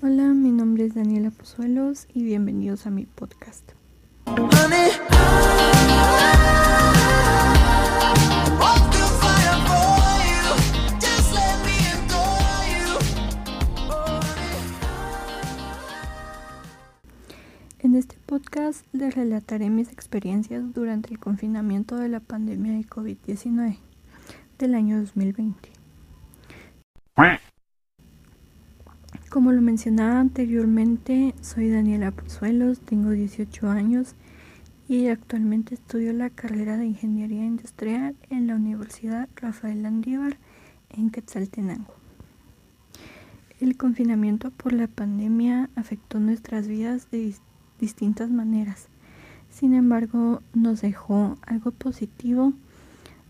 Hola, mi nombre es Daniela Pozuelos y bienvenidos a mi podcast. En este podcast les relataré mis experiencias durante el confinamiento de la pandemia de COVID-19 del año 2020. Como lo mencionaba anteriormente, soy Daniela Pozuelos, tengo 18 años y actualmente estudio la carrera de Ingeniería Industrial en la Universidad Rafael Landívar en Quetzaltenango. El confinamiento por la pandemia afectó nuestras vidas de distintas maneras. Sin embargo, nos dejó algo positivo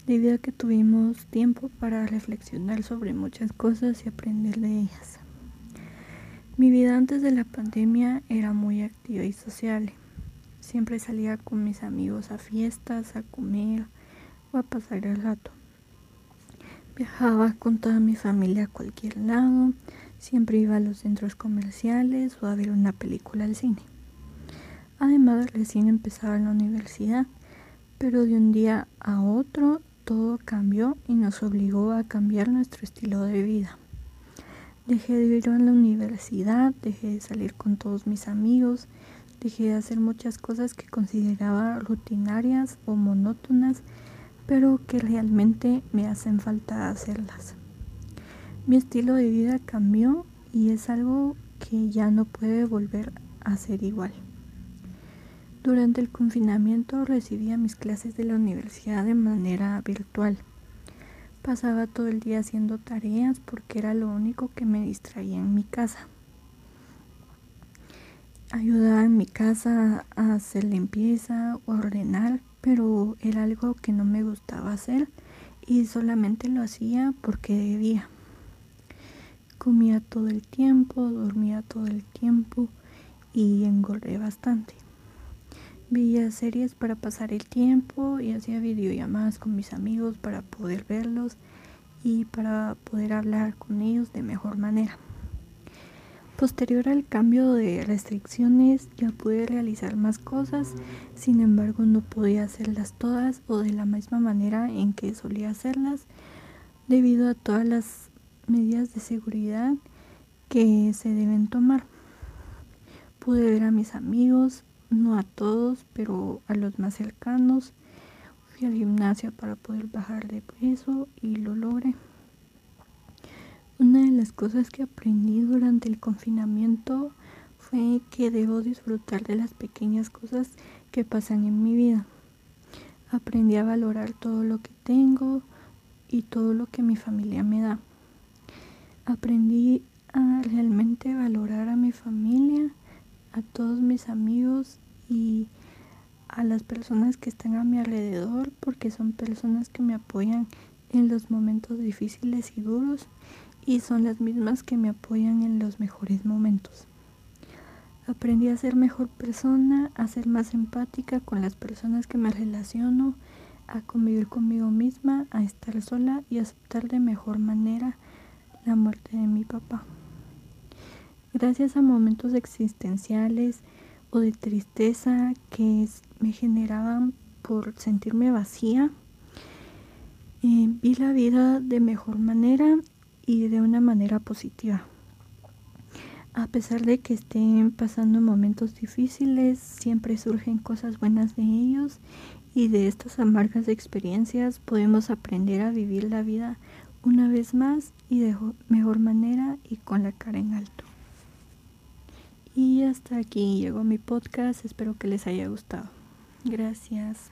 debido a que tuvimos tiempo para reflexionar sobre muchas cosas y aprender de ellas. Mi vida antes de la pandemia era muy activa y social. Siempre salía con mis amigos a fiestas, a comer o a pasar el rato. Viajaba con toda mi familia a cualquier lado, siempre iba a los centros comerciales o a ver una película al cine. Además, recién empezaba la universidad, pero de un día a otro todo cambió y nos obligó a cambiar nuestro estilo de vida. Dejé de ir a la universidad, dejé de salir con todos mis amigos, dejé de hacer muchas cosas que consideraba rutinarias o monótonas, pero que realmente me hacen falta hacerlas. Mi estilo de vida cambió y es algo que ya no puede volver a ser igual. Durante el confinamiento recibía mis clases de la universidad de manera virtual. Pasaba todo el día haciendo tareas porque era lo único que me distraía en mi casa. Ayudaba en mi casa a hacer limpieza ordenar, pero era algo que no me gustaba hacer y solamente lo hacía porque debía. Comía todo el tiempo, dormía todo el tiempo y engordé bastante. Veía series para pasar el tiempo y hacía videollamadas con mis amigos para poder verlos y para poder hablar con ellos de mejor manera. Posterior al cambio de restricciones ya pude realizar más cosas, sin embargo no podía hacerlas todas o de la misma manera en que solía hacerlas debido a todas las medidas de seguridad que se deben tomar. Pude ver a mis amigos, no a todos, pero a los más cercanos. Fui al gimnasio para poder bajar de peso y lo logré. Una de las cosas que aprendí durante el confinamiento fue que debo disfrutar de las pequeñas cosas que pasan en mi vida. Aprendí a valorar todo lo que tengo y todo lo que mi familia me da. Aprendí a realmente valorar a mi familia a todos mis amigos y a las personas que están a mi alrededor porque son personas que me apoyan en los momentos difíciles y duros y son las mismas que me apoyan en los mejores momentos. Aprendí a ser mejor persona, a ser más empática con las personas que me relaciono, a convivir conmigo misma, a estar sola y aceptar de mejor manera la muerte de mi papá. Gracias a momentos existenciales o de tristeza que me generaban por sentirme vacía, eh, vi la vida de mejor manera y de una manera positiva. A pesar de que estén pasando momentos difíciles, siempre surgen cosas buenas de ellos y de estas amargas experiencias podemos aprender a vivir la vida una vez más y de mejor manera y con la cara en alto. Y hasta aquí llegó mi podcast, espero que les haya gustado. Gracias.